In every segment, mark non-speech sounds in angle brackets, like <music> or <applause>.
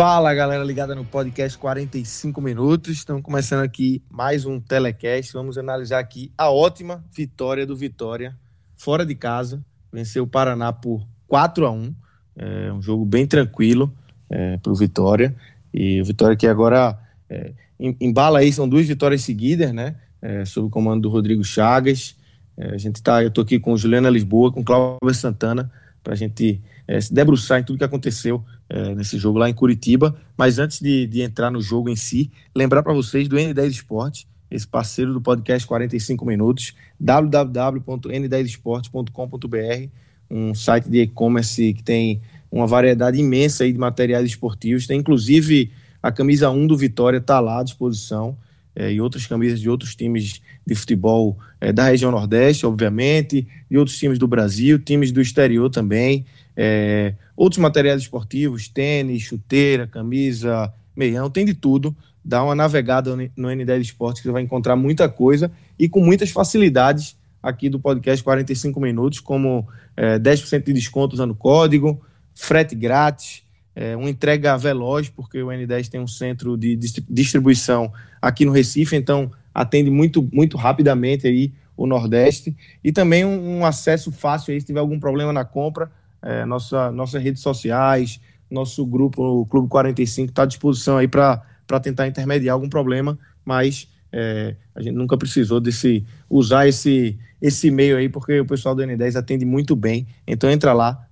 Fala galera ligada no podcast 45 minutos. Estamos começando aqui mais um telecast. Vamos analisar aqui a ótima vitória do Vitória fora de casa. Venceu o Paraná por 4 a 1 é um jogo bem tranquilo é, para o Vitória. E o Vitória que agora é, embala aí, são duas vitórias seguidas, né? É, sob o comando do Rodrigo Chagas. É, a gente tá, eu estou aqui com Juliana Lisboa, com Cláudio Santana, para a gente é, se debruçar em tudo que aconteceu é, nesse jogo lá em Curitiba. Mas antes de, de entrar no jogo em si, lembrar para vocês do N10 Esporte, esse parceiro do podcast 45 Minutos, www.n10esporte.com.br, um site de e-commerce que tem uma variedade imensa de materiais esportivos. Tem inclusive a camisa 1 do Vitória está lá à disposição. É, e outras camisas de outros times de futebol é, da região Nordeste, obviamente, e outros times do Brasil, times do exterior também. É, outros materiais esportivos, tênis, chuteira, camisa, meião, tem de tudo. Dá uma navegada no N10 Esportes que você vai encontrar muita coisa e com muitas facilidades aqui do podcast 45 minutos, como é, 10% de desconto usando código, frete grátis, é, uma entrega veloz, porque o N10 tem um centro de distribuição aqui no Recife, então atende muito, muito rapidamente aí o Nordeste, e também um, um acesso fácil aí, se tiver algum problema na compra, é, nossa, nossas redes sociais, nosso grupo, o Clube 45, está à disposição aí para tentar intermediar algum problema, mas é, a gente nunca precisou desse usar esse esse e-mail aí, porque o pessoal do N10 atende muito bem. Então entra lá,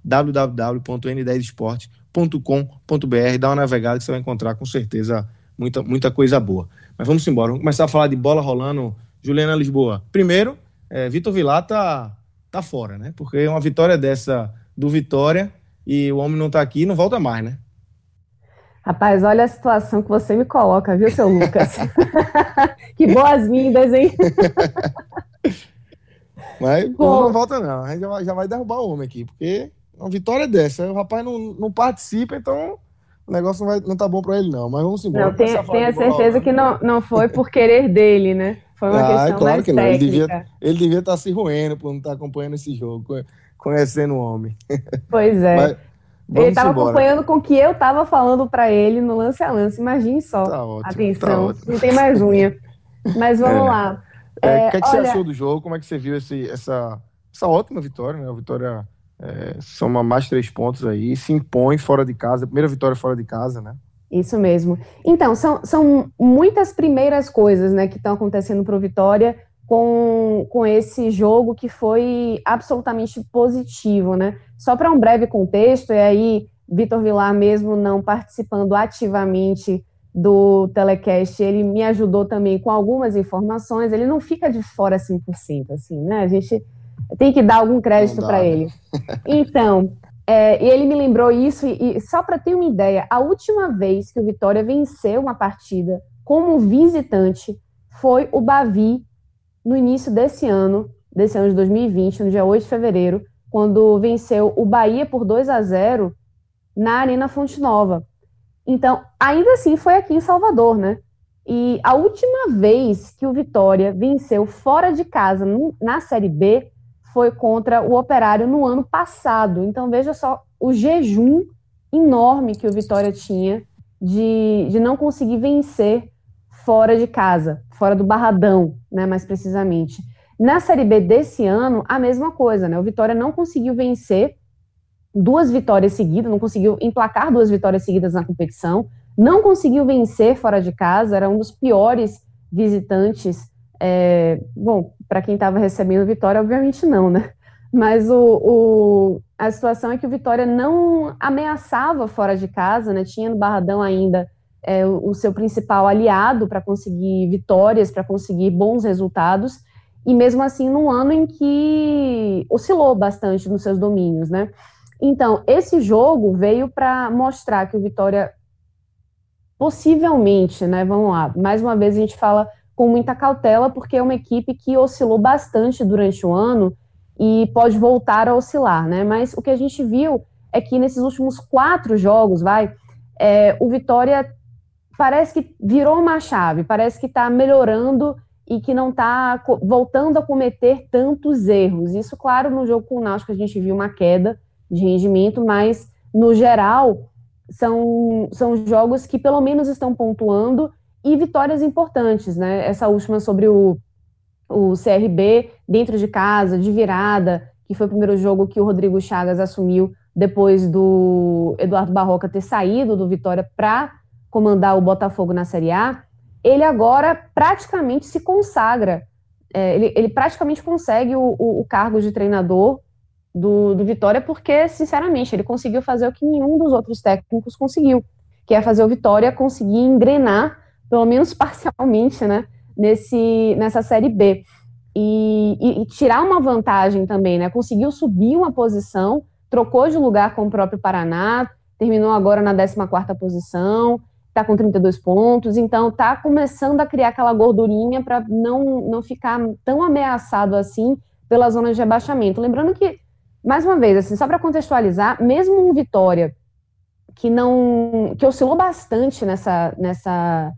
www.n10esporte.com.br, dá uma navegada que você vai encontrar com certeza muita, muita coisa boa. Mas vamos embora, vamos começar a falar de bola rolando. Juliana Lisboa. Primeiro, é, Vitor Vilar tá, tá fora, né? Porque uma vitória dessa do Vitória e o homem não está aqui, não volta mais, né? Rapaz, olha a situação que você me coloca, viu, seu Lucas? <laughs> que boas-vindas, hein? <laughs> Mas Bom, não volta, não. A gente já vai, já vai derrubar o homem aqui, porque uma vitória dessa. O rapaz não, não participa, então o negócio não, vai, não tá bom para ele, não. Mas vamos embora. Não, tenha, tenha certeza que não, não foi por querer dele, né? Foi uma ah, questão claro mais que não. Técnica. Ele devia, ele devia estar tá se roendo por não estar tá acompanhando esse jogo conhecendo o homem. Pois é. Mas, ele estava acompanhando com o que eu estava falando para ele no lance a lance. Imagine só. Tá ótimo, tá Atenção, tá não tem mais unha. Mas vamos é. lá. É, o é, que, é que olha... você achou do jogo? Como é que você viu esse, essa, essa ótima vitória? Né? A vitória é, soma mais três pontos aí, se impõe fora de casa, primeira vitória fora de casa, né? Isso mesmo. Então, são, são muitas primeiras coisas né, que estão acontecendo para o Vitória com, com esse jogo que foi absolutamente positivo, né? Só para um breve contexto, e aí Vitor Vilar, mesmo não participando ativamente do telecast, ele me ajudou também com algumas informações, ele não fica de fora 100%, assim, né? A gente tem que dar algum crédito para né? ele. Então, é, e ele me lembrou isso, e, e só para ter uma ideia, a última vez que o Vitória venceu uma partida como visitante foi o Bavi no início desse ano, desse ano de 2020, no dia 8 de fevereiro, quando venceu o Bahia por 2 a 0 na Arena Fonte Nova. Então, ainda assim foi aqui em Salvador, né? E a última vez que o Vitória venceu fora de casa na Série B foi contra o Operário no ano passado. Então, veja só o jejum enorme que o Vitória tinha de, de não conseguir vencer fora de casa, fora do Barradão, né, mais precisamente. Na Série B desse ano, a mesma coisa, né? O Vitória não conseguiu vencer duas vitórias seguidas, não conseguiu emplacar duas vitórias seguidas na competição, não conseguiu vencer fora de casa, era um dos piores visitantes. É, bom, para quem estava recebendo vitória, obviamente não, né? Mas o, o, a situação é que o Vitória não ameaçava fora de casa, né? Tinha no Barradão ainda é, o, o seu principal aliado para conseguir vitórias, para conseguir bons resultados, e mesmo assim num ano em que oscilou bastante nos seus domínios, né? Então, esse jogo veio para mostrar que o Vitória possivelmente, né? Vamos lá, mais uma vez a gente fala com muita cautela, porque é uma equipe que oscilou bastante durante o ano e pode voltar a oscilar, né? Mas o que a gente viu é que nesses últimos quatro jogos, vai, é, o Vitória parece que virou uma chave, parece que está melhorando e que não está voltando a cometer tantos erros. Isso, claro, no jogo com o Náutico a gente viu uma queda de rendimento, mas no geral são, são jogos que pelo menos estão pontuando e vitórias importantes, né? Essa última sobre o, o CRB dentro de casa, de virada, que foi o primeiro jogo que o Rodrigo Chagas assumiu depois do Eduardo Barroca ter saído do Vitória para comandar o Botafogo na Série A, ele agora praticamente se consagra, é, ele, ele, praticamente consegue o, o, o cargo de treinador do, do Vitória, porque, sinceramente, ele conseguiu fazer o que nenhum dos outros técnicos conseguiu, que é fazer o Vitória conseguir engrenar, pelo menos parcialmente, né, nesse, nessa Série B. E, e, e, tirar uma vantagem também, né? Conseguiu subir uma posição, trocou de lugar com o próprio Paraná, terminou agora na 14ª posição, está com 32 pontos, então está começando a criar aquela gordurinha para não, não ficar tão ameaçado assim pela zona de rebaixamento. Lembrando que mais uma vez, assim, só para contextualizar, mesmo um Vitória que não que oscilou bastante nessa nessa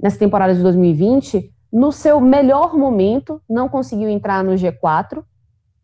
nessa temporada de 2020, no seu melhor momento não conseguiu entrar no G4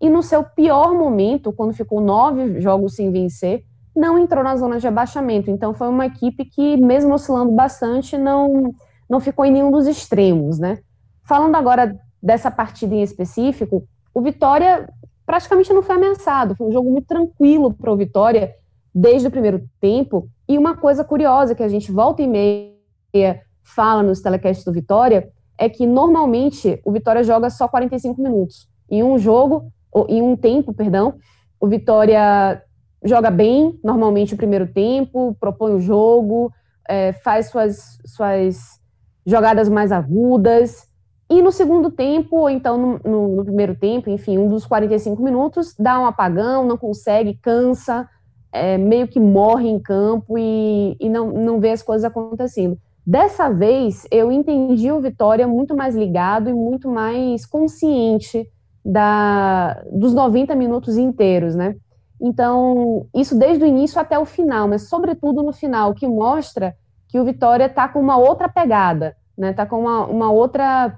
e no seu pior momento, quando ficou nove jogos sem vencer, não entrou na zona de abaixamento. Então foi uma equipe que, mesmo oscilando bastante, não não ficou em nenhum dos extremos, né? Falando agora dessa partida em específico, o Vitória praticamente não foi ameaçado. Foi um jogo muito tranquilo para o Vitória desde o primeiro tempo. E uma coisa curiosa que a gente volta e meia fala nos telecasts do Vitória é que normalmente o Vitória joga só 45 minutos. Em um jogo, ou em um tempo, perdão, o Vitória joga bem, normalmente o primeiro tempo, propõe o jogo, é, faz suas, suas jogadas mais agudas, e no segundo tempo, ou então no, no, no, primeiro tempo, enfim, um dos 45 minutos, dá um apagão, não consegue, cansa, é, meio que morre em campo e, e não, não vê as coisas acontecendo. Dessa vez, eu entendi o Vitória muito mais ligado e muito mais consciente da, dos 90 minutos inteiros, né? Então, isso desde o início até o final, mas sobretudo no final, que mostra que o Vitória está com uma outra pegada, né? Está com uma, uma outra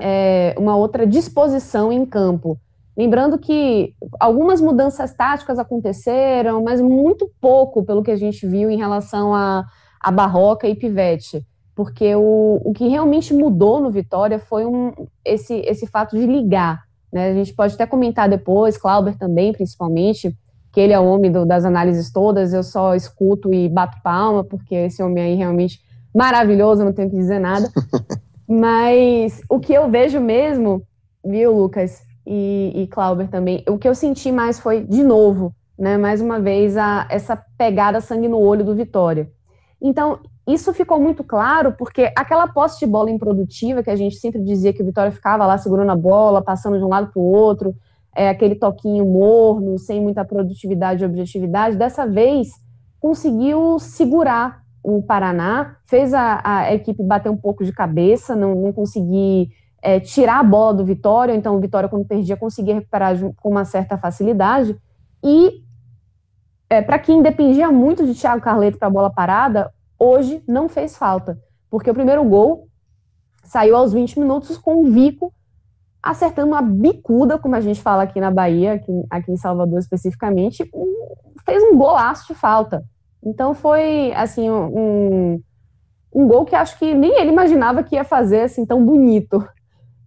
é, uma outra disposição em campo. Lembrando que algumas mudanças táticas aconteceram, mas muito pouco pelo que a gente viu em relação a, a Barroca e Pivete. Porque o, o que realmente mudou no Vitória foi um, esse, esse fato de ligar. Né? A gente pode até comentar depois, Clauber também, principalmente, que ele é o homem do, das análises todas, eu só escuto e bato palma, porque esse homem aí realmente maravilhoso, não tenho que dizer nada. <laughs> Mas o que eu vejo mesmo, viu, Lucas e, e Clauber também, o que eu senti mais foi, de novo, né, mais uma vez, a, essa pegada sangue no olho do Vitória. Então, isso ficou muito claro porque aquela posse de bola improdutiva que a gente sempre dizia que o Vitória ficava lá segurando a bola, passando de um lado para o outro, é, aquele toquinho morno, sem muita produtividade e objetividade, dessa vez conseguiu segurar o Paraná, fez a, a, equipe bater um pouco de cabeça, não, não conseguir é, tirar a bola do Vitória, então o Vitória, quando perdia, conseguia recuperar com uma certa facilidade. E é, para quem dependia muito de Thiago Carleto para a bola parada, hoje não fez falta, porque o primeiro gol saiu aos 20 minutos com o Vico acertando uma bicuda, como a gente fala aqui na Bahia, aqui, aqui em Salvador especificamente, um, fez um golaço de falta. Então foi assim um, um gol que acho que nem ele imaginava que ia fazer assim tão bonito.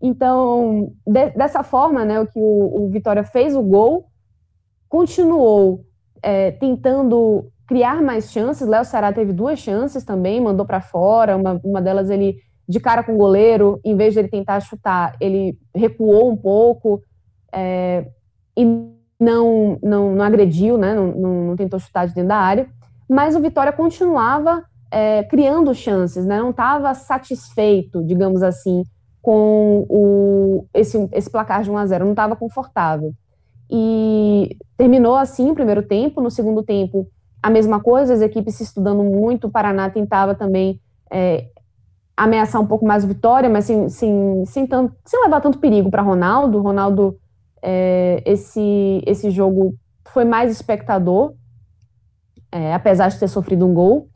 Então, de, dessa forma, né, o que o, o, Vitória fez o gol, continuou é, tentando criar mais chances. Léo Ceará teve duas chances também, mandou para fora. Uma, uma delas ele de cara com o goleiro, em vez de ele tentar chutar, ele recuou um pouco. É, e não, não, não agrediu, né, não, não, não, tentou chutar de dentro da área, mas o Vitória continuava é, criando chances, né, não estava satisfeito, digamos assim, com o, esse, esse placar de 1 a 0 não estava confortável. E terminou assim o primeiro tempo, no segundo tempo a mesma coisa, as equipes se estudando muito, o Paraná tentava também é, ameaçar um pouco mais a vitória, mas sem, sem, sem, tanto, sem levar tanto perigo para Ronaldo. Ronaldo, é, esse, esse jogo foi mais espectador, é, apesar de ter sofrido um gol.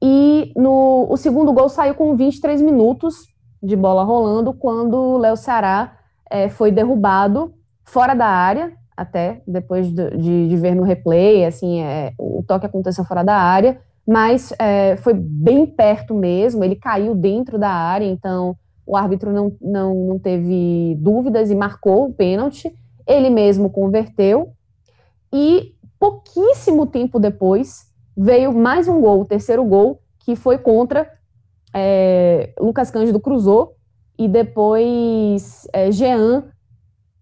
E no, o segundo gol saiu com 23 minutos de bola rolando, quando o Léo Ceará é, foi derrubado fora da área, até depois de, de, de ver no replay, assim, é, o toque aconteceu fora da área, mas é, foi bem perto mesmo, ele caiu dentro da área, então o árbitro não, não, não teve dúvidas e marcou o pênalti, ele mesmo converteu, e pouquíssimo tempo depois veio mais um gol, o terceiro gol, que foi contra é, Lucas Cândido cruzou, e depois é, Jean,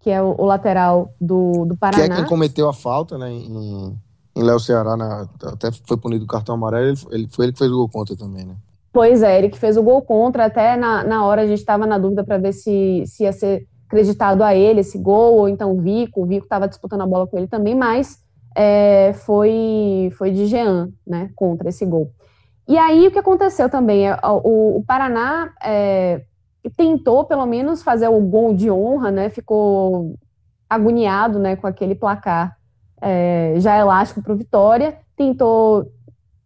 que é o, o lateral do, do Paraná. Que é quem cometeu a falta, né, em em Léo Ceará, na, até foi punido o cartão amarelo, ele, ele, foi ele que fez o gol contra também, né? Pois é, ele que fez o gol contra, até na, na hora a gente estava na dúvida para ver se, se ia ser acreditado a ele esse gol, ou então o Vico, o Vico estava disputando a bola com ele também, mas é, foi, foi de Jean, né, contra esse gol. E aí o que aconteceu também, é, o, o Paraná é, tentou pelo menos fazer o gol de honra, né, ficou agoniado, né, com aquele placar é, já elástico para o Vitória, tentou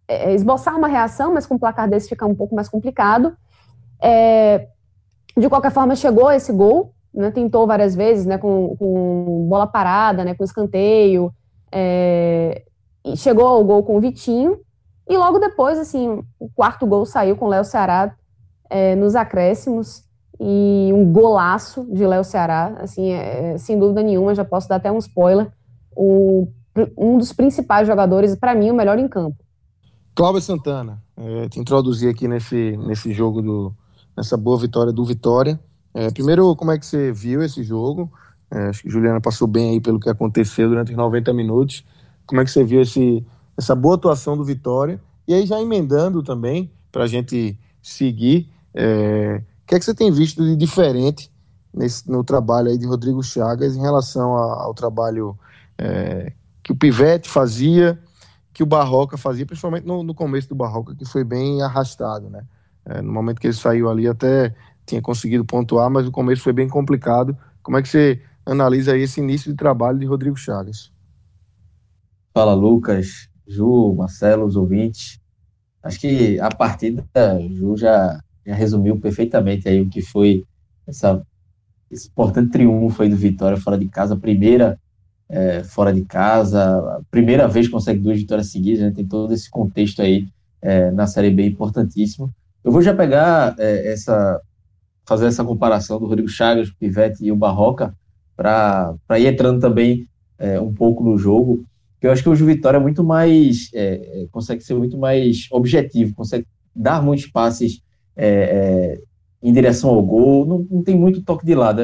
é, esboçar uma reação, mas com um placar desse fica um pouco mais complicado. É, de qualquer forma, chegou esse gol, né, tentou várias vezes, né, com, com bola parada, né, com escanteio, é, chegou ao gol com o Vitinho, e logo depois, assim, o quarto gol saiu com o Léo Ceará é, nos acréscimos, e um golaço de Léo Ceará, assim, é, sem dúvida nenhuma, já posso dar até um spoiler, o, um dos principais jogadores, para mim, o melhor em campo. Cláudio Santana, é, te introduzir aqui nesse, nesse jogo, do, nessa boa vitória do Vitória. É, primeiro, como é que você viu esse jogo? É, acho que Juliana passou bem aí pelo que aconteceu durante os 90 minutos. Como é que você viu esse, essa boa atuação do Vitória? E aí, já emendando também, para a gente seguir, é, o que é que você tem visto de diferente nesse, no trabalho aí de Rodrigo Chagas em relação a, ao trabalho é, que o Pivete fazia, que o Barroca fazia, principalmente no, no começo do Barroca, que foi bem arrastado, né? É, no momento que ele saiu ali, até tinha conseguido pontuar, mas o começo foi bem complicado. Como é que você analisa aí esse início de trabalho de Rodrigo Chagas? Fala, Lucas, Ju, Marcelo, os ouvintes. Acho que a partida, Ju já, já resumiu perfeitamente aí o que foi essa, esse importante triunfo aí do Vitória fora de casa, primeira é, fora de casa, primeira vez que consegue duas vitórias seguidas, né? tem todo esse contexto aí é, na Série B importantíssimo. Eu vou já pegar é, essa, fazer essa comparação do Rodrigo Chagas, o Pivete e o Barroca, para ir entrando também é, um pouco no jogo, eu acho que hoje o Vitória é muito mais, é, é, consegue ser muito mais objetivo, consegue dar muitos passes em direção ao gol, não, não tem muito toque de lado.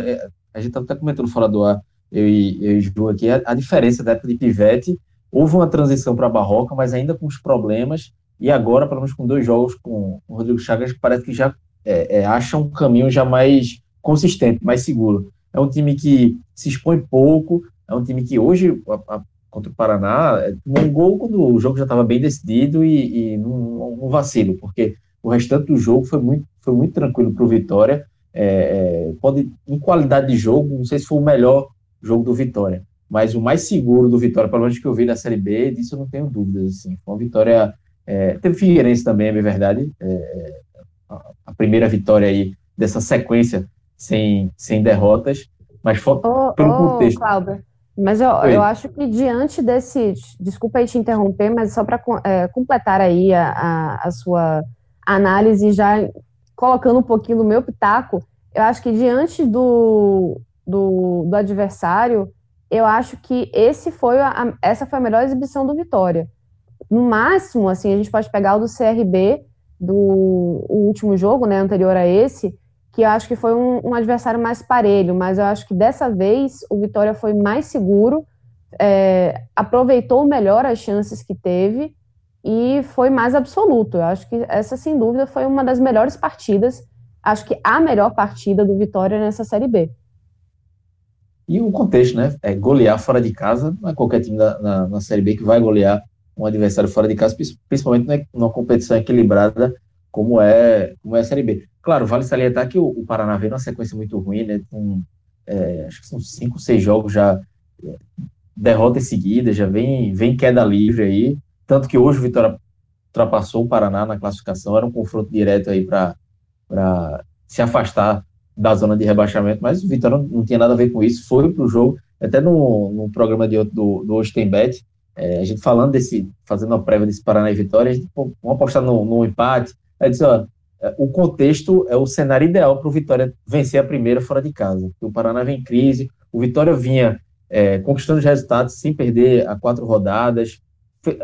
a gente está até comentando fora do ar, eu e, eu e Ju aqui, a, a, diferença da época de Pivete, houve uma transição para a Barroca, mas ainda com os problemas, e agora, pelo menos com dois jogos com o Rodrigo Chagas, parece que já é, é, acha um caminho já mais consistente, mais seguro. É um time que se expõe pouco, é um time que hoje, a, a, contra o Paraná, é, tomou um gol quando o jogo já estava bem decidido e, e num, vacilo, porque o restante do jogo foi muito, foi muito tranquilo para o Vitória. É, é, pode, em qualidade de jogo, não sei se foi o melhor jogo do Vitória. Mas o mais seguro do Vitória, pelo menos que eu vi da Série B, disso eu não tenho dúvidas. Assim. Foi uma vitória. É, teve Figueirense também, é verdade. É, a primeira vitória aí dessa sequência sem, sem derrotas. Mas foi oh, pelo oh, contexto. Cláudio, mas eu, eu acho que diante desse. Desculpa aí te interromper, mas só para é, completar aí a, a, a sua análise, já colocando um pouquinho do meu pitaco, eu acho que diante do, do, do adversário, eu acho que esse foi a, essa foi a melhor exibição do Vitória. No máximo, assim, a gente pode pegar o do CRB, do último jogo, né, anterior a esse, que eu acho que foi um, um, adversário mais parelho, mas eu acho que dessa vez o Vitória foi mais seguro, é, aproveitou melhor as chances que teve e foi mais absoluto. Eu acho que essa, sem dúvida, foi uma das melhores partidas, acho que a melhor partida do Vitória nessa Série B. E o contexto, né? É golear fora de casa, não é qualquer time na, na, na Série B que vai golear um adversário fora de casa, principalmente numa competição equilibrada como é, como é a Série B. Claro, vale salientar que o, o Paraná veio numa sequência muito ruim, né? Com, é, acho que são cinco, seis jogos já é, derrotas seguidas, já vem, vem queda livre aí. Tanto que hoje o Vitória ultrapassou o Paraná na classificação, era um confronto direto aí para se afastar da zona de rebaixamento, mas o Vitória não, não tinha nada a ver com isso, foi para o jogo, até no, no programa de, do, do Ostenbet, é, a gente falando desse, fazendo a prévia desse Paraná e Vitória, a gente, pô, vamos apostar no, no empate, Aí disse, ó, é, o contexto é o cenário ideal para o Vitória vencer a primeira fora de casa. O Paraná vem em crise, o Vitória vinha é, conquistando os resultados sem perder a quatro rodadas,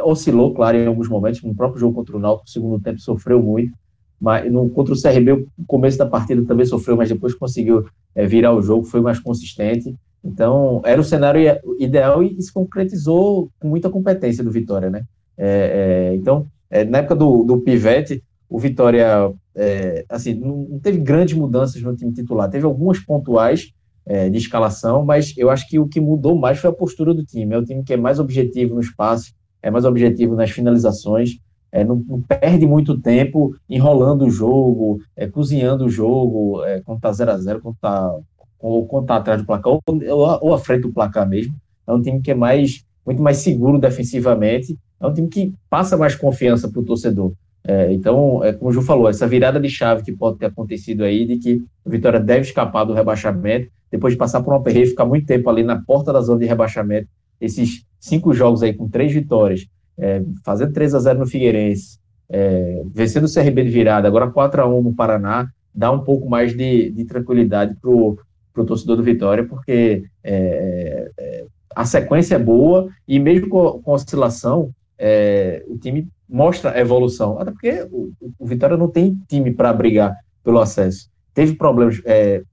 oscilou, claro, em alguns momentos, no próprio jogo contra o Náutico, no segundo tempo sofreu muito, mas no, contra o CRB, o começo da partida também sofreu, mas depois conseguiu é, virar o jogo, foi mais consistente. Então, era o cenário ideal e, se concretizou com muita competência do Vitória, né? É, é, então, é, na época do, do Pivete, o Vitória, é, assim, não teve grandes mudanças no time titular, teve algumas pontuais é, de escalação, mas eu acho que o que mudou mais foi a postura do time. É o time que é mais objetivo no espaço, é mais objetivo nas finalizações, é, não, não, perde muito tempo enrolando o jogo, é, cozinhando o jogo, é, quando está 0x0, quando está ou quando tá atrás do placar, ou, ou, à frente do placar mesmo. É um time que é mais muito mais seguro defensivamente, é um time que passa mais confiança para o torcedor. É, então, é, como o Ju falou, essa virada de chave que pode ter acontecido aí, de que o Vitória deve escapar do rebaixamento, depois de passar por um aperreio, ficar muito tempo ali na porta da zona de rebaixamento, esses cinco jogos aí com três vitórias, é, fazendo 3 a 0 no Figueirense, é, vencendo o CRB de virada, agora 4 a 1 no Paraná, dá um pouco mais de, de tranquilidade para o torcedor do Vitória, porque é, é, a sequência é boa e mesmo com, com oscilação, é, o time mostra evolução. Até porque o, o Vitória não tem time para brigar pelo acesso. Teve problemas, é,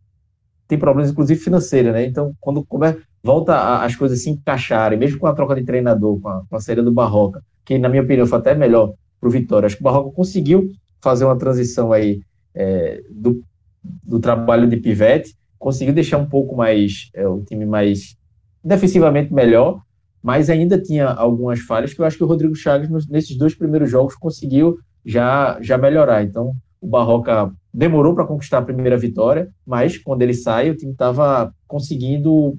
tem problemas inclusive financeiros, né? Então, quando come, volta a, as coisas se encaixarem, mesmo com a troca de treinador, com a, com a saída do Barroca, que na minha opinião foi até melhor para o Vitória. Acho que o Barroca conseguiu fazer uma transição aí é, do, do trabalho de pivete, conseguiu deixar um pouco mais é, o time mais defensivamente melhor, mas ainda tinha algumas falhas que eu acho que o Rodrigo Chagas, nesses dois primeiros jogos, conseguiu já, já melhorar. Então, o Barroca demorou para conquistar a primeira vitória, mas quando ele sai, o time estava conseguindo,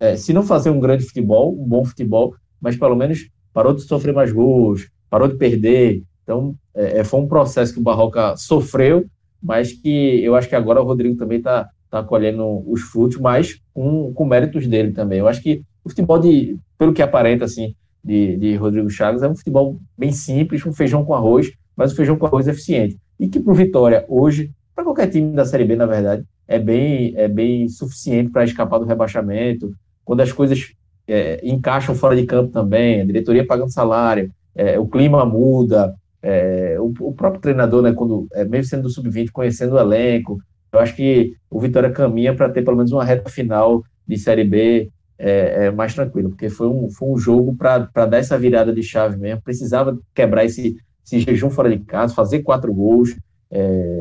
é, se não fazer um grande futebol, um bom futebol, mas pelo menos parou de sofrer mais gols, parou de perder. Então, é, é foi um processo que o Barroca sofreu, mas que eu acho que agora o Rodrigo também está tá colhendo os frutos, mas com, com méritos dele também. Eu acho que o futebol de, pelo que aparenta, assim, de, de Rodrigo Chagas, é um futebol bem simples, um feijão com arroz, mas um feijão com arroz eficiente. E que para o Vitória, hoje, para qualquer time da Série B, na verdade, é bem, é bem suficiente para escapar do rebaixamento. Quando as coisas é, encaixam fora de campo também, a diretoria pagando salário, é, o clima muda, é, o, o, próprio treinador, né, quando, é, mesmo sendo do sub-20, conhecendo o elenco, eu acho que o Vitória caminha para ter pelo menos uma reta final de Série B é, é mais tranquilo, porque foi um, foi um jogo para dar essa virada de chave mesmo. Precisava quebrar esse, esse jejum fora de casa, fazer quatro gols.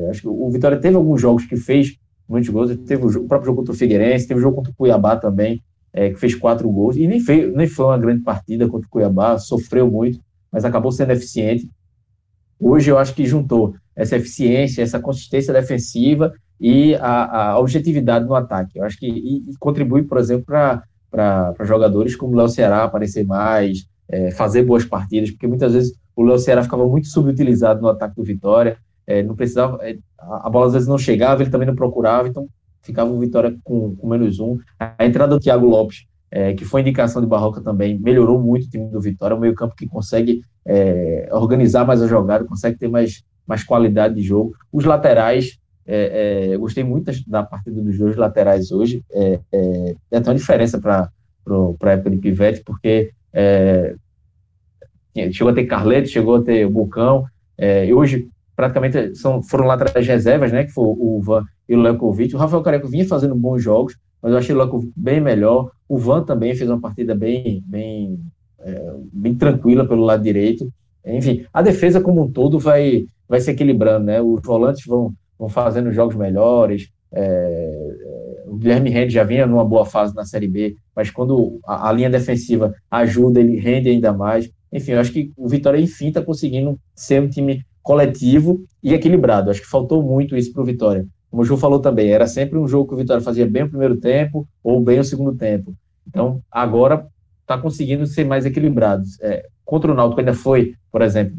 Acho que o Vitória teve alguns jogos que fez muitos gols. Teve o, o próprio jogo contra o Figueirense, teve o jogo contra o Cuiabá também, é, que fez quatro gols. E nem, fez, nem foi uma grande partida contra o Cuiabá, sofreu muito, mas acabou sendo eficiente. Hoje eu acho que juntou essa eficiência, essa consistência defensiva e a, a objetividade no ataque. Eu acho que e, e contribui, por exemplo, para jogadores como o Léo Ceará aparecer mais, é, fazer boas partidas, porque muitas vezes o Léo Ceará ficava muito subutilizado no ataque do Vitória, é, não precisava, é, a bola às vezes não chegava, ele também não procurava, então ficava o Vitória com, com menos um. A entrada do Thiago Lopes, é, que foi indicação de Barroca também, melhorou muito o time do Vitória, é um meio campo que consegue é, organizar mais a jogada, consegue ter mais, mais qualidade de jogo. Os laterais, é, é, gostei muito da partida dos dois laterais hoje. É, é, é até uma diferença para a época de Pivete, porque é, chegou a ter Carleto, chegou a ter Bucão. É, hoje praticamente são, foram lá atrás reservas, né? Que foi o Van e o Lekovic. O Rafael Careco vinha fazendo bons jogos, mas eu achei o Lekovic bem melhor. O Van também fez uma partida bem, bem, é, bem tranquila pelo lado direito. Enfim, a defesa como um todo vai, vai se equilibrando, né? Os volantes vão, vão fazendo jogos melhores. É, o Guilherme Rende já vinha numa boa fase na Série B, mas quando a, a, linha defensiva ajuda, ele rende ainda mais. Enfim, eu acho que o Vitória, enfim, está conseguindo ser um time coletivo e equilibrado. Acho que faltou muito isso para o Vitória. Como o Ju falou também, era sempre um jogo que o Vitória fazia bem o primeiro tempo ou bem o segundo tempo. Então, agora está conseguindo ser mais equilibrado. É, contra o Náutico ainda foi, por exemplo,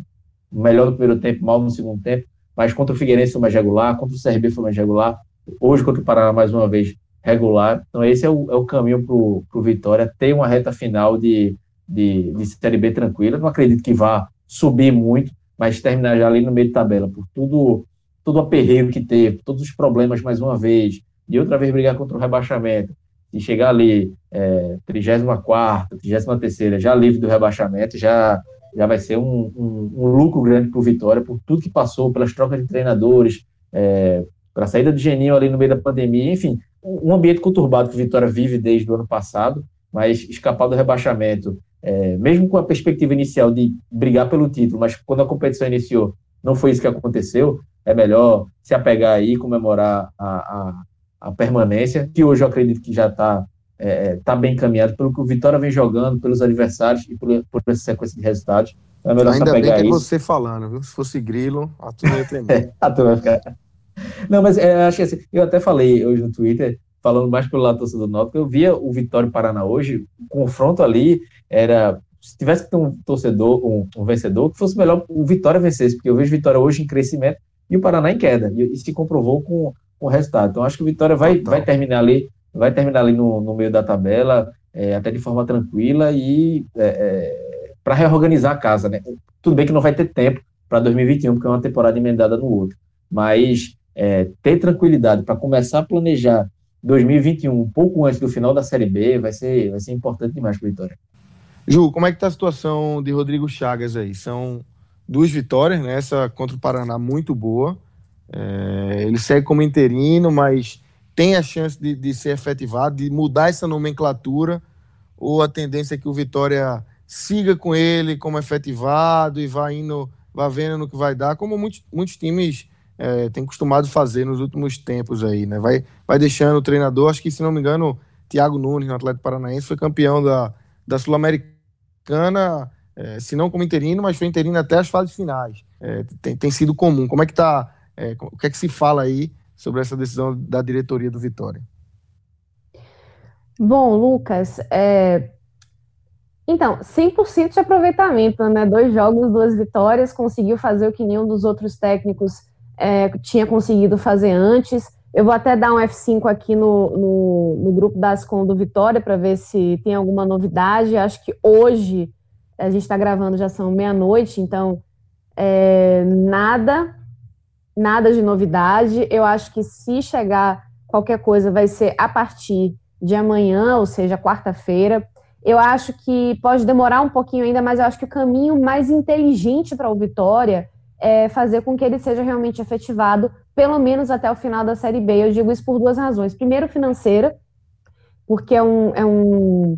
melhor no primeiro tempo, mal no segundo tempo, mas contra o Figueirense foi mais regular, contra o CRB foi mais regular. Hoje, contra o Paraná, mais uma vez, regular. Então, esse é o, é o caminho para o Vitória ter uma reta final de, de, de Série B tranquila. Não acredito que vá subir muito, mas terminar já ali no meio de tabela, por tudo, todo o aperreio que teve, todos os problemas mais uma vez, e outra vez brigar contra o rebaixamento. Se chegar ali, é, 34, 33, já livre do rebaixamento, já, já vai ser um, um, um lucro grande para o Vitória, por tudo que passou, pelas trocas de treinadores, é, para a saída do Geninho ali no meio da pandemia, enfim, um ambiente conturbado que o Vitória vive desde o ano passado, mas escapar do rebaixamento, é, mesmo com a perspectiva inicial de brigar pelo título, mas quando a competição iniciou, não foi isso que aconteceu, é melhor se apegar aí e comemorar a, a, a, permanência, que hoje eu acredito que já está é, tá bem encaminhado pelo que o Vitória vem jogando, pelos adversários e por, por essa sequência de resultados. Então é melhor Ainda bem que é você falando, viu? Se fosse Grilo, a turma ia tremer. <laughs> a turma ia ficar... Não, mas é, acho que assim, eu até falei hoje no Twitter, falando mais pelo lado do Náutico, eu via o Vitória e Paraná hoje, o confronto ali era se tivesse que ter um torcedor, um, um, vencedor, que fosse melhor o Vitória vencesse, porque eu vejo Vitória hoje em crescimento e o Paraná em queda, e, e se comprovou com, com, o resultado. Então acho que o Vitória vai, vai terminar ali, vai terminar ali no, no meio da tabela, é, até de forma tranquila e é, é, para reorganizar a casa, né? Tudo bem que não vai ter tempo para 2021, porque é uma temporada emendada no outro, mas é, ter tranquilidade para começar a planejar 2021, um pouco antes do final da Série B, vai ser, vai ser importante demais para o Vitória. Ju, como é que está a situação de Rodrigo Chagas aí? São duas vitórias, né? Essa contra o Paraná muito boa. É, ele segue como interino, mas tem a chance de, de ser efetivado, de mudar essa nomenclatura, ou a tendência é que o Vitória siga com ele como efetivado e vá indo, vá vendo no que vai dar, como muitos, muitos times é, tem costumado fazer nos últimos tempos aí, né? Vai, vai deixando o treinador, acho que se não me engano, Thiago Nunes, no Atlético Paranaense, foi campeão da, da Sul-Americana, é, se não como interino, mas foi interino até as fases finais. É, tem, tem sido comum. Como é que tá? É, o que é que se fala aí sobre essa decisão da diretoria do Vitória? Bom, Lucas, é... então, 100% de aproveitamento, né? Dois jogos, duas vitórias, conseguiu fazer o que nenhum dos outros técnicos é, tinha conseguido fazer antes. Eu vou até dar um F5 aqui no, no, no grupo das com do Vitória para ver se tem alguma novidade. Acho que hoje a gente está gravando, já são meia-noite, então é, nada, nada de novidade. Eu acho que se chegar qualquer coisa vai ser a partir de amanhã, ou seja, quarta-feira. Eu acho que pode demorar um pouquinho ainda, mas eu acho que o caminho mais inteligente para o Vitória é, fazer com que ele seja realmente efetivado, pelo menos até o final da Série B. Eu digo isso por duas razões. Primeiro, financeira, porque é um, é um,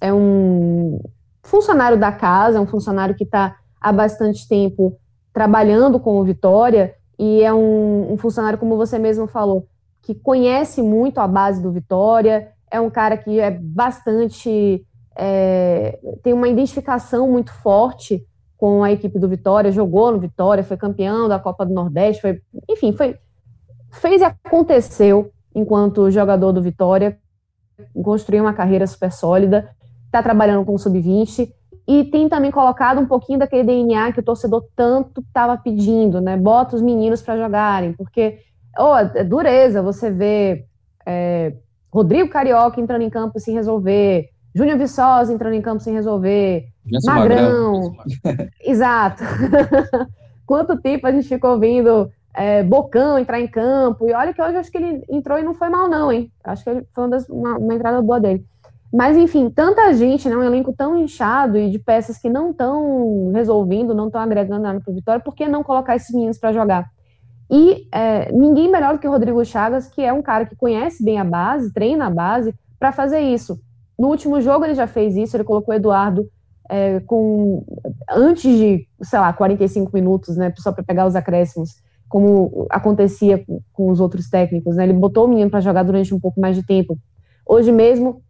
é um funcionário da casa, é um funcionário que está há bastante tempo trabalhando com o Vitória, e é um, um funcionário, como você mesmo falou, que conhece muito a base do Vitória, é um cara que é bastante. É, tem uma identificação muito forte com a equipe do Vitória, jogou no Vitória, foi campeão da Copa do Nordeste, foi, enfim, foi fez e aconteceu enquanto jogador do Vitória, construiu uma carreira super sólida, está trabalhando com o sub-20 e tem também colocado um pouquinho daquele DNA que o torcedor tanto estava pedindo, né? Bota os meninos para jogarem, porque oh, é dureza você vê é, Rodrigo Carioca entrando em campo sem resolver, Júnior Viçosa entrando em campo sem resolver, Magrão. Exato. <laughs> Quanto tempo a gente ficou ouvindo é, Bocão entrar em campo, e olha que hoje eu acho que ele entrou e não foi mal, não, hein? Acho que foi uma, das, uma, uma entrada boa dele. Mas, enfim, tanta gente, né, um elenco tão inchado e de peças que não estão resolvendo, não estão agregando nada para Vitória, por que não colocar esses meninos para jogar? E é, ninguém melhor do que o Rodrigo Chagas, que é um cara que conhece bem a base, treina a base, para fazer isso. No último jogo ele já fez isso, ele colocou o Eduardo é, com antes de, sei lá, 45 minutos, né, só para pegar os acréscimos, como acontecia com, os outros técnicos, né? Ele botou o menino para jogar durante um pouco mais de tempo. Hoje mesmo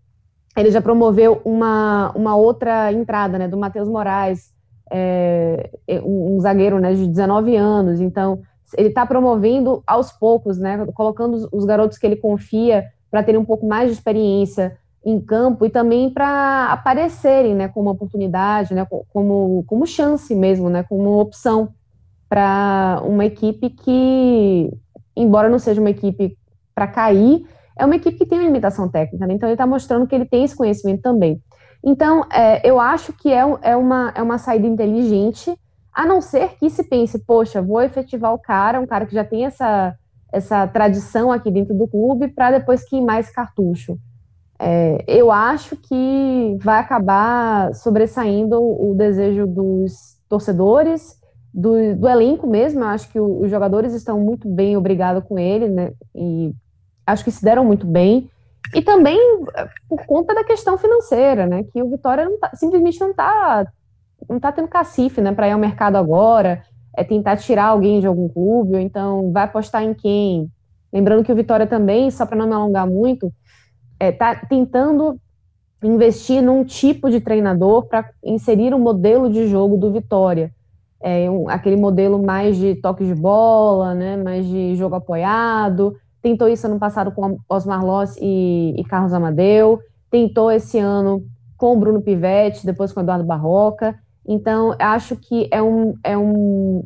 ele já promoveu uma, uma outra entrada, né, do Matheus Moraes, é, um, um, zagueiro, né, de 19 anos. Então ele está promovendo aos poucos, né, colocando os, os garotos que ele confia para terem um pouco mais de experiência em campo e também para aparecerem, né, como oportunidade, né, como, como chance mesmo, né, como opção para uma equipe que, embora não seja uma equipe para cair, é uma equipe que tem uma limitação técnica, né? então ele está mostrando que ele tem esse conhecimento também. Então, é, eu acho que é, é, uma, é uma saída inteligente, a não ser que se pense, poxa, vou efetivar o cara, um cara que já tem essa, essa tradição aqui dentro do clube, para depois queimar esse cartucho. É, eu acho que vai acabar sobressaindo o desejo dos torcedores, do, do elenco mesmo. Eu acho que o, os jogadores estão muito bem, obrigado com ele, né? E acho que se deram muito bem. E também é, por conta da questão financeira, né? Que o Vitória não tá, simplesmente não está não tá tendo cacife, né? Para ir ao mercado agora, é tentar tirar alguém de algum clube, ou então vai apostar em quem. Lembrando que o Vitória também, só para não me alongar muito, está é, tentando investir num tipo de treinador para inserir o um modelo de jogo do Vitória. É, um, aquele modelo mais de toque de bola, né, mais de jogo apoiado. Tentou isso ano passado com Osmar Loss e, e Carlos Amadeu. Tentou esse ano com o Bruno Pivetti, depois com o Eduardo Barroca. Então, acho que é, um, é um,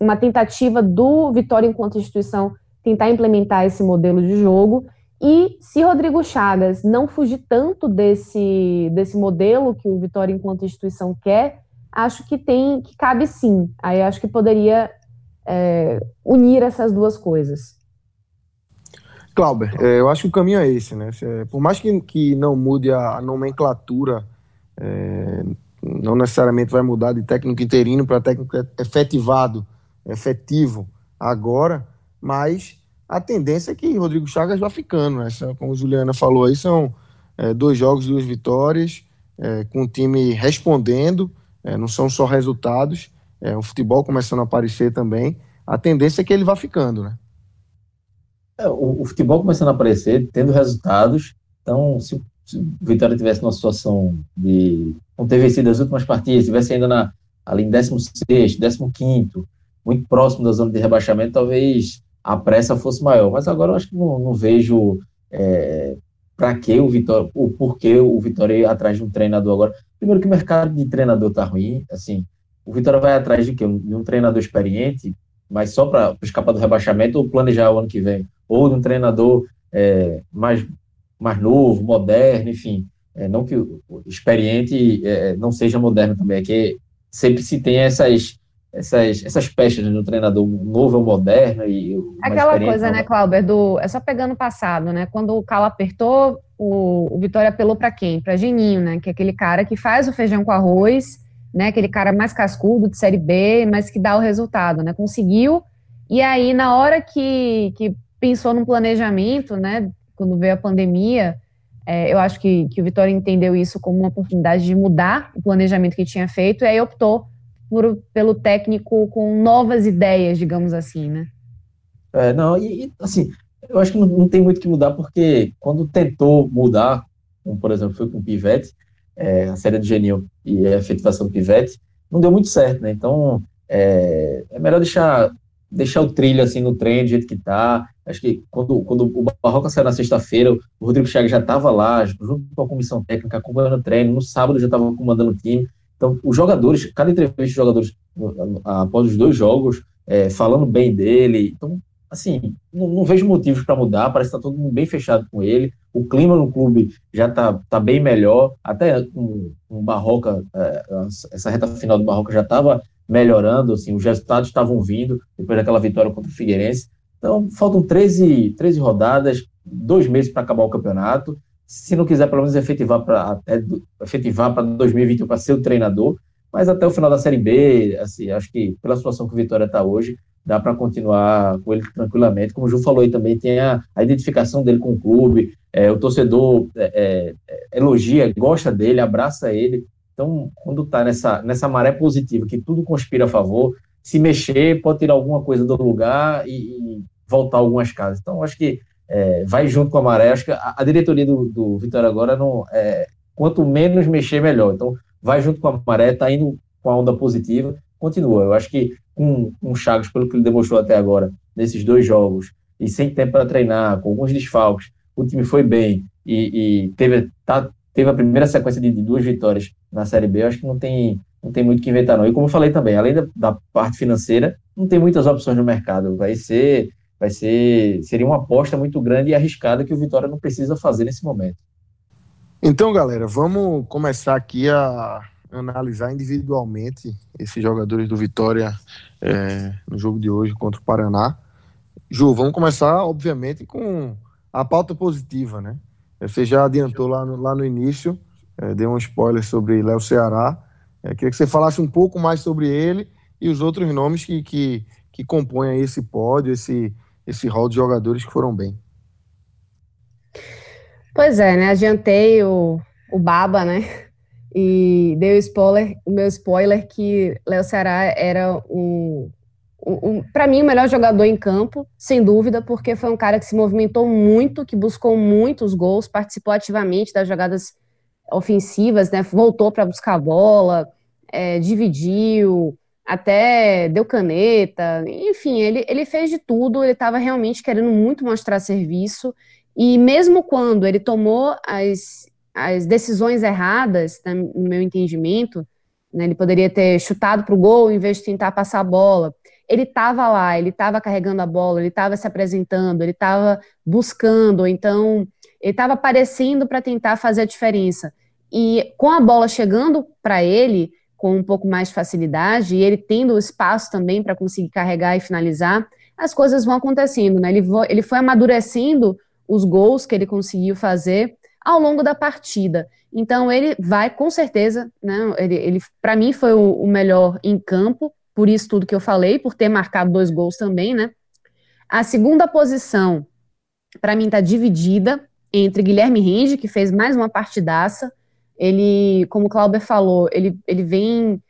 uma tentativa do Vitória, enquanto instituição, tentar implementar esse modelo de jogo e se Rodrigo Chagas não fugir tanto desse, desse modelo que o Vitória enquanto instituição quer, acho que tem que cabe sim. Aí acho que poderia é, unir essas duas coisas. Clauber, é, eu acho que o caminho é esse, né? Por mais que, que não mude a, a nomenclatura, é, não necessariamente vai mudar de técnico interino para técnico efetivado, efetivo agora, mas a tendência é que Rodrigo Chagas vá ficando. Né? Como a Juliana falou aí, são é, dois jogos, duas vitórias, é, com o time respondendo, é, não são só resultados, é, o futebol começando a aparecer também. A tendência é que ele vá ficando, né? É, o, o, futebol começando a aparecer, tendo resultados. Então, se, se o Vitória tivesse numa situação de não ter vencido as últimas partidas, estivesse ainda na, ali em 16, 15, muito próximo da zona de rebaixamento, talvez a pressa fosse maior. Mas agora eu acho que não, não vejo é, para que o Vitória, o porquê o Vitória ir atrás de um treinador agora. Primeiro que o mercado de treinador tá ruim, assim, o Vitória vai atrás de quê? De um treinador experiente, mas só para escapar do rebaixamento ou planejar o ano que vem, ou de um treinador é, mais, mais novo, moderno, enfim. É, não que o experiente é, não seja moderno também, é que sempre se tem essas essas, essas pestas do treinador novo ou moderno e aquela coisa, né, Clauber, do é só pegando o passado, né? Quando o Calo apertou, o, o Vitória apelou para quem? Para Geninho, né? Que é aquele cara que faz o feijão com arroz, né? Aquele cara mais cascudo de série B, mas que dá o resultado, né? Conseguiu. E aí na hora que, que pensou no planejamento, né? Quando veio a pandemia, é, eu acho que, que o Vitória entendeu isso como uma oportunidade de mudar o planejamento que tinha feito e aí optou por, pelo técnico com novas ideias, digamos assim, né? É, não, e, assim, eu acho que não, não, tem muito que mudar, porque quando tentou mudar, como por exemplo foi com o Pivete, é, a série do Genil e a efetivação do Pivete, não deu muito certo, né? Então, é, é melhor deixar deixar o trilho assim no trem do jeito que tá. Acho que quando, quando o Barroca saiu na sexta-feira, o Rodrigo Chagas já estava lá, junto com a comissão técnica, acompanhando o treino. No sábado já estava comandando o time. Então, os jogadores, cada entrevista dos jogadores após os dois jogos, é, falando bem dele. Então, assim, não, não vejo motivos para mudar. Parece que está todo mundo bem fechado com ele. O clima no clube já está tá bem melhor. Até com o Barroca, é, essa reta final do Barroca já estava melhorando. Assim, os resultados estavam vindo depois daquela vitória contra o Figueirense. Então, faltam 13, 13 rodadas, dois meses para acabar o campeonato. Se não quiser pelo menos efetivar para efetivar para 2021 para ser o treinador, mas até o final da Série B, assim, acho que pela situação que o Vitória está hoje, dá para continuar com ele tranquilamente. Como o Ju falou aí também, tem a, a identificação dele com o clube, é, o torcedor é, é, elogia, gosta dele, abraça ele. Então, quando está nessa, nessa maré positiva, que tudo conspira a favor, se mexer pode tirar alguma coisa do lugar e, e voltar algumas casas. Então, acho que é, vai junto com a maré. Acho que a, a diretoria do, do Vitória agora não é, quanto menos mexer melhor. Então, vai junto com a maré, está indo com a onda positiva, continua. Eu acho que com um Chagas, pelo que ele demonstrou até agora, nesses dois jogos, e sem tempo para treinar, com alguns desfalques, o time foi bem e, e teve, tá, teve a primeira sequência de, de, duas vitórias na Série B, eu acho que não tem, não tem muito que inventar, não. E como eu falei também, além da, da parte financeira, não tem muitas opções no mercado. Vai ser, vai ser, seria uma aposta muito grande e arriscada que o Vitória não precisa fazer nesse momento. Então, galera, vamos começar aqui a analisar individualmente esses jogadores do Vitória é, no jogo de hoje contra o Paraná. Ju, vamos começar, obviamente, com a pauta positiva, né? Você já adiantou lá no, lá no início, é, deu um spoiler sobre Léo Ceará. É, queria que você falasse um pouco mais sobre ele e os outros nomes que, que, que compõem esse pódio, esse, esse rol de jogadores que foram bem. Pois é, né? Adiantei o, o Baba, né? e dei o spoiler, o meu spoiler que Léo Ceará era um, um, um para mim o melhor jogador em campo, sem dúvida, porque foi um cara que se movimentou muito, que buscou muitos gols, participou ativamente das jogadas ofensivas, né? Voltou para buscar a bola, é, dividiu, até deu caneta, enfim, ele, ele fez de tudo, ele estava realmente querendo muito mostrar serviço, e mesmo quando ele tomou as as decisões erradas, né, no meu entendimento, né, ele poderia ter chutado para o gol em vez de tentar passar a bola. Ele estava lá, ele estava carregando a bola, ele estava se apresentando, ele estava buscando, então ele estava aparecendo para tentar fazer a diferença. E com a bola chegando para ele com um pouco mais de facilidade, e ele tendo o espaço também para conseguir carregar e finalizar, as coisas vão acontecendo, né? Ele, ele foi amadurecendo os gols que ele conseguiu fazer ao longo da partida. Então ele vai com certeza, né? Ele, ele para mim foi o, o, melhor em campo, por isso tudo que eu falei, por ter marcado dois gols também, né? A segunda posição para mim está dividida entre Guilherme Rende, que fez mais uma partidaça. Ele, como o Clauber falou, ele, ele vem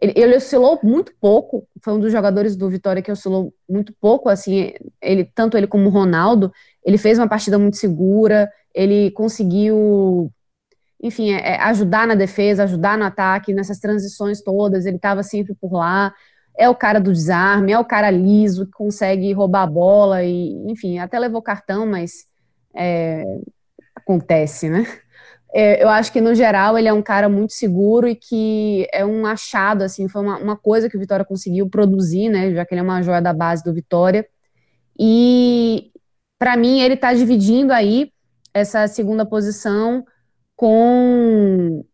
ele, ele, oscilou muito pouco, foi um dos jogadores do Vitória que oscilou muito pouco, assim, ele, tanto ele como o Ronaldo, ele fez uma partida muito segura, ele conseguiu, enfim, é, é, ajudar na defesa, ajudar no ataque, nessas transições todas, ele estava sempre por lá. É o cara do desarme, é o cara liso que consegue roubar a bola e, enfim, até levou cartão, mas é, acontece, né? É, eu acho que no geral ele é um cara muito seguro e que é um achado, assim, foi uma, uma coisa que o Vitória conseguiu produzir, né? Já que ele é uma joia da base do Vitória. E para mim ele está dividindo aí essa segunda posição com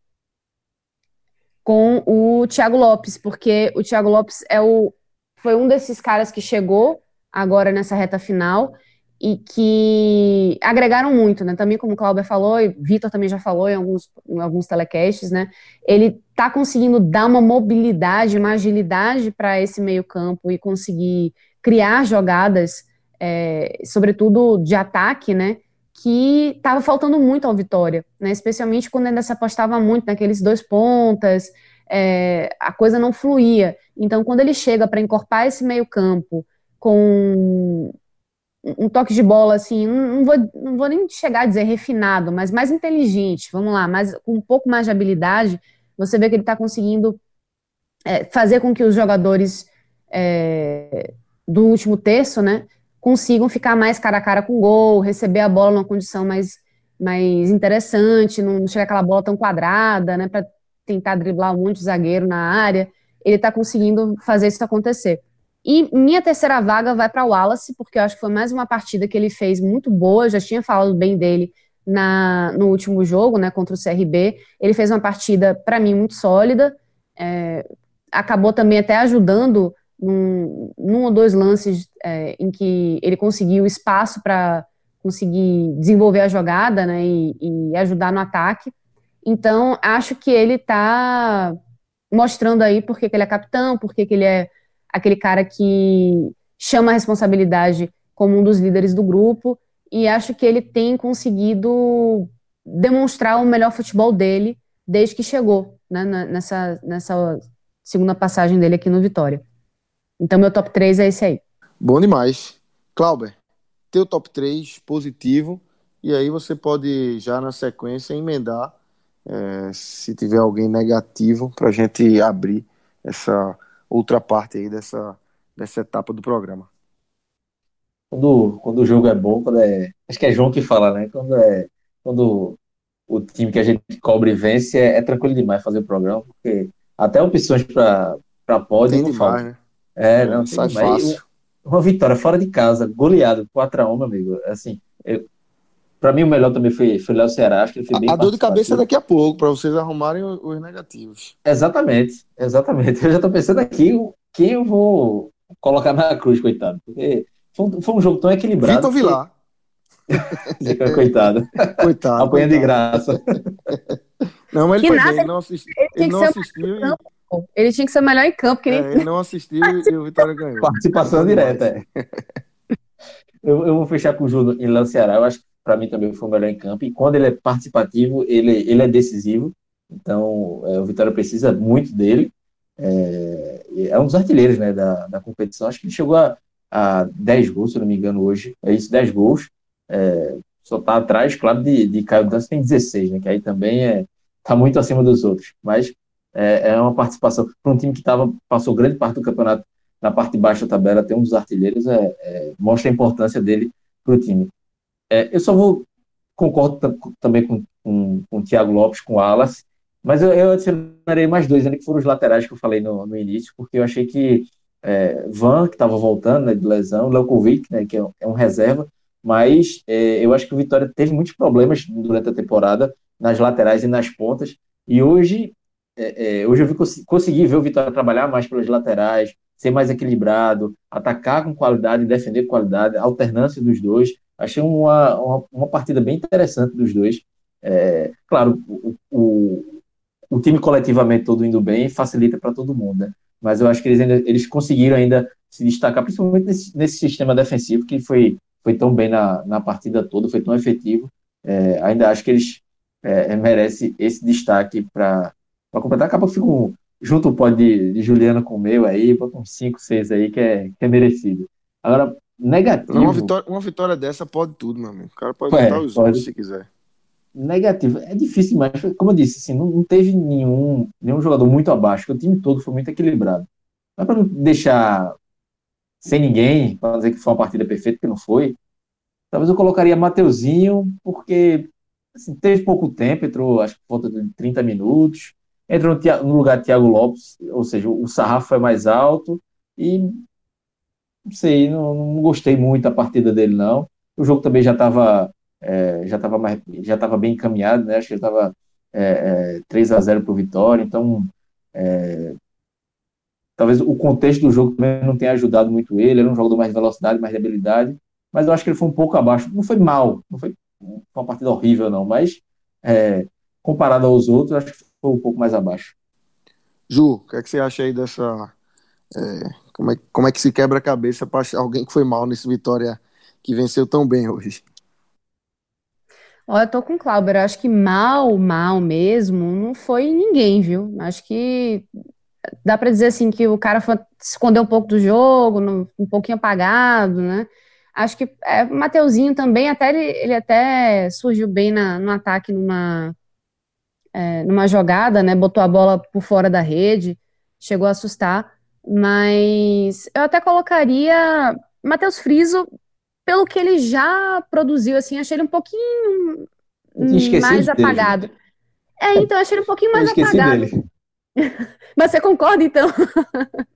com o Thiago Lopes, porque o Thiago Lopes é o, foi um desses caras que chegou agora nessa reta final e que agregaram muito, né? Também como o Cláudio falou, e Vitor também já falou em alguns, em alguns telecasts, né? Ele tá conseguindo dar uma mobilidade, uma agilidade para esse meio campo e conseguir criar jogadas, é, sobretudo de ataque, né? que estava faltando muito ao Vitória, né? especialmente quando ainda se apostava muito naqueles dois pontas, é, a coisa não fluía. Então, quando ele chega para encorpar esse meio-campo com um toque de bola assim, não vou, não vou nem chegar a dizer refinado, mas mais inteligente, vamos lá, mais, com um pouco mais de habilidade, você vê que ele está conseguindo é, fazer com que os jogadores é, do último terço, né, consigam ficar mais cara a cara com o gol, receber a bola numa condição mais, mais interessante, não chegar aquela bola tão quadrada, né, para tentar driblar um monte de zagueiro na área. Ele está conseguindo fazer isso acontecer. E minha terceira vaga vai para o Wallace, porque eu acho que foi mais uma partida que ele fez muito boa, já tinha falado bem dele na, no último jogo, né, contra o CRB. Ele fez uma partida, para mim, muito sólida, é, acabou também até ajudando num, num ou dois lances é, em que ele conseguiu espaço para conseguir desenvolver a jogada, né, e, e ajudar no ataque. Então, acho que ele está mostrando aí por que ele é capitão, por que ele é aquele cara que chama a responsabilidade como um dos líderes do grupo, e acho que ele tem conseguido demonstrar o melhor futebol dele desde que chegou né, nessa, nessa segunda passagem dele aqui no Vitória. Então, meu top 3 é esse aí. Bom demais. Clauber, teu top 3 positivo, e aí você pode já na sequência emendar é, se tiver alguém negativo para a gente abrir essa outra parte aí dessa, dessa etapa do programa. Quando, quando o jogo é bom, quando é. Acho que é João que fala, né? Quando é. Quando o time que a gente cobre e vence, é, é tranquilo demais fazer o programa, porque até opções para pódio não falta. Né? É, não, tem demais. Fácil. Uma vitória fora de casa, goleado 4x1, meu amigo. Assim, eu, para mim, o melhor também foi, foi o Léo Ceará. Acho que ele foi bem a dor de cabeça é daqui a pouco, para vocês arrumarem os negativos. Exatamente, exatamente. <laughs> Eu já estou pensando aqui quem eu vou colocar na cruz, coitado. Porque foi um, foi um jogo tão equilibrado. Vitor Vilar. Que... <laughs> coitado. <laughs> Coitado. Apanha de graça. Não, mas ele, foi nada, bem, ele não, assisti, ele, ele não assistiu. Ele tinha que ser melhor em campo. Que nem... é, ele não assistiu e o Vitória ganhou. Participação direta, é. Eu, eu, vou fechar com o Júlio em Léo Ceará. Eu acho que para mim também foi o melhor em campo. E quando ele é participativo, ele, ele é decisivo. Então, é, o Vitória precisa muito dele. É, é, um dos artilheiros né, da, da competição. Acho que ele chegou a, a 10 gols, se não me engano, hoje. É isso, 10 gols. É, só está atrás, claro, de, de Caio Dança, tem 16, né, que aí também é tá muito acima dos outros. Mas é, é uma participação para um time que tava, passou grande parte do campeonato na parte de baixo da tabela, tem um dos artilheiros, é, é mostra a importância dele para o time. É, eu só vou concordo também com, com, com o Thiago Lopes, com o Alas, mas eu, eu adicionarei mais dois, né, que foram os laterais que eu falei no, no início, porque eu achei que é, Van, que estava voltando né, de lesão, Leukovic, né, que é, é um reserva, mas é, eu acho que o Vitória teve muitos problemas durante a temporada nas laterais e nas pontas, e hoje, é, é hoje eu vi, consegui ver o Vitória trabalhar mais pelas laterais, ser mais equilibrado, atacar com qualidade defender com qualidade, alternância dos dois, Achei uma, uma, uma partida bem interessante dos dois. É, claro, o, o, o, time coletivamente todo indo bem facilita para todo mundo, né? Mas eu acho que eles, ainda, eles conseguiram ainda se destacar, principalmente nesse, nesse sistema defensivo que foi, foi tão bem na, na partida toda, foi tão efetivo. É, ainda acho que eles é, é merecem esse destaque para completar. Acaba que fico junto o pódio de, de Juliano com o meu aí, com 5, 6 aí, que é, que é merecido. Agora, Negativo. Uma vitória, uma vitória dessa pode tudo, meu amigo. O cara pode é, os pode. se quiser. Negativo. É difícil, mas como eu disse, assim, não, não teve nenhum, nenhum jogador muito abaixo, o time todo foi muito equilibrado. Não é para deixar sem ninguém, para dizer que foi uma partida perfeita, que não foi. Talvez eu colocaria Mateuzinho, porque assim, teve pouco tempo, entrou acho que por volta de 30 minutos, entrou no, no lugar de Thiago Lopes, ou seja, o sarrafo foi mais alto, e não sei, não, não gostei muito da partida dele, não. O jogo também já estava é, já estava já estava bem encaminhado, né? Acho que estava é, é, 3 a 0 para o Vitória, então é, talvez o contexto do jogo também não tenha ajudado muito ele. Era um jogador mais de velocidade, mais de habilidade, mas eu acho que ele foi um pouco abaixo. Não foi mal, não foi uma partida horrível, não, mas é, comparado aos outros, acho que foi um pouco mais abaixo. Ju, o que, é que você acha aí dessa é, como, é, como é que se quebra a cabeça para achar alguém que foi mal nesse Vitória que venceu tão bem hoje? Olha, eu tô com o Clauber, acho que mal, mal mesmo, não foi ninguém, viu? Acho que dá para dizer assim que o cara foi, se escondeu um pouco do jogo, um pouquinho apagado, né? Acho que é, o Mateuzinho também, até ele, ele até surgiu bem na, no ataque numa, é, numa jogada, né? Botou a bola por fora da rede, chegou a assustar. Mas eu até colocaria Matheus Friso pelo que ele já produziu, assim, achei ele um pouquinho mais apagado. Dele. É, então, achei ele um pouquinho mais apagado. Dele. <laughs> Mas você concorda, então? <laughs>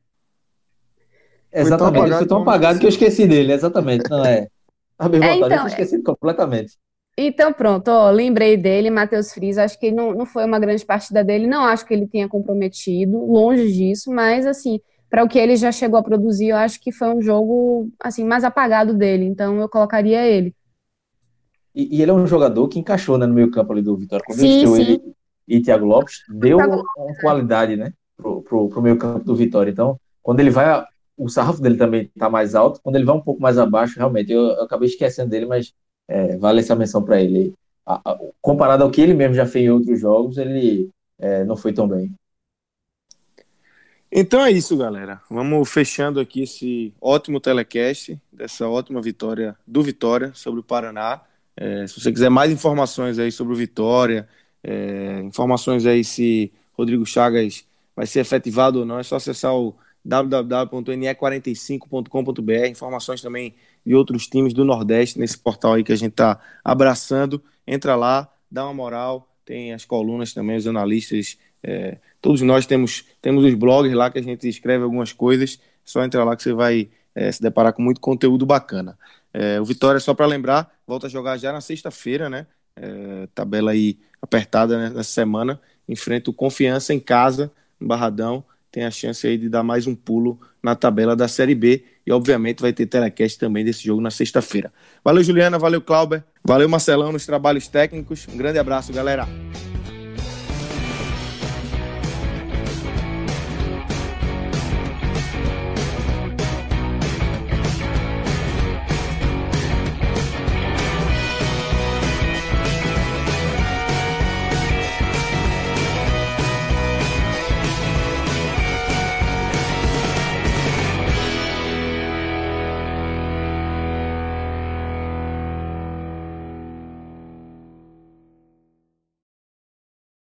Exatamente, ele foi tão apagado que eu esqueci dele, exatamente. Não é. <laughs> A bem é, então, eu esqueci completamente. Então, pronto, ó, lembrei dele, Matheus Friis, acho que não, não foi uma grande partida dele, não acho que ele tenha comprometido, longe disso, mas assim, para o que ele já chegou a produzir, eu acho que foi um jogo assim mais apagado dele. Então eu colocaria ele. E, e, ele é um jogador que encaixou né, no meio campo ali do Vitória. Quando sim, sim. ele e Thiago Lopes, deu uma qualidade, né? Pro, pro, pro meio campo do Vitória. Então, quando ele vai. O sarrafo dele também tá mais alto. Quando ele vai um pouco mais abaixo, realmente, eu, eu acabei esquecendo dele, mas é, vale essa menção para ele. A, a, comparado ao que ele mesmo já fez em outros jogos, ele é, não foi tão bem. Então é isso, galera. Vamos fechando aqui esse ótimo telecast, dessa ótima vitória do Vitória sobre o Paraná. É, se você quiser mais informações aí sobre o Vitória, é, informações aí se Rodrigo Chagas vai ser efetivado ou não, é só acessar o www.ne45.com.br, informações também de outros times do Nordeste nesse portal aí que a gente está abraçando. Entra lá, dá uma moral, tem as colunas também, os analistas é, todos nós temos, temos os blogs lá que a gente escreve algumas coisas. É só entrar lá que você vai é, se deparar com muito conteúdo bacana. É, o Vitória, só para lembrar, volta a jogar já na sexta-feira, né? É, tabela aí apertada né, nessa semana. Enfrenta o Confiança em casa, no Barradão. Tem a chance aí de dar mais um pulo na tabela da Série B. E, obviamente, vai ter telecast também desse jogo na sexta-feira. Valeu, Juliana. Valeu, Clauber. Valeu, Marcelão, nos trabalhos técnicos. Um grande abraço, galera.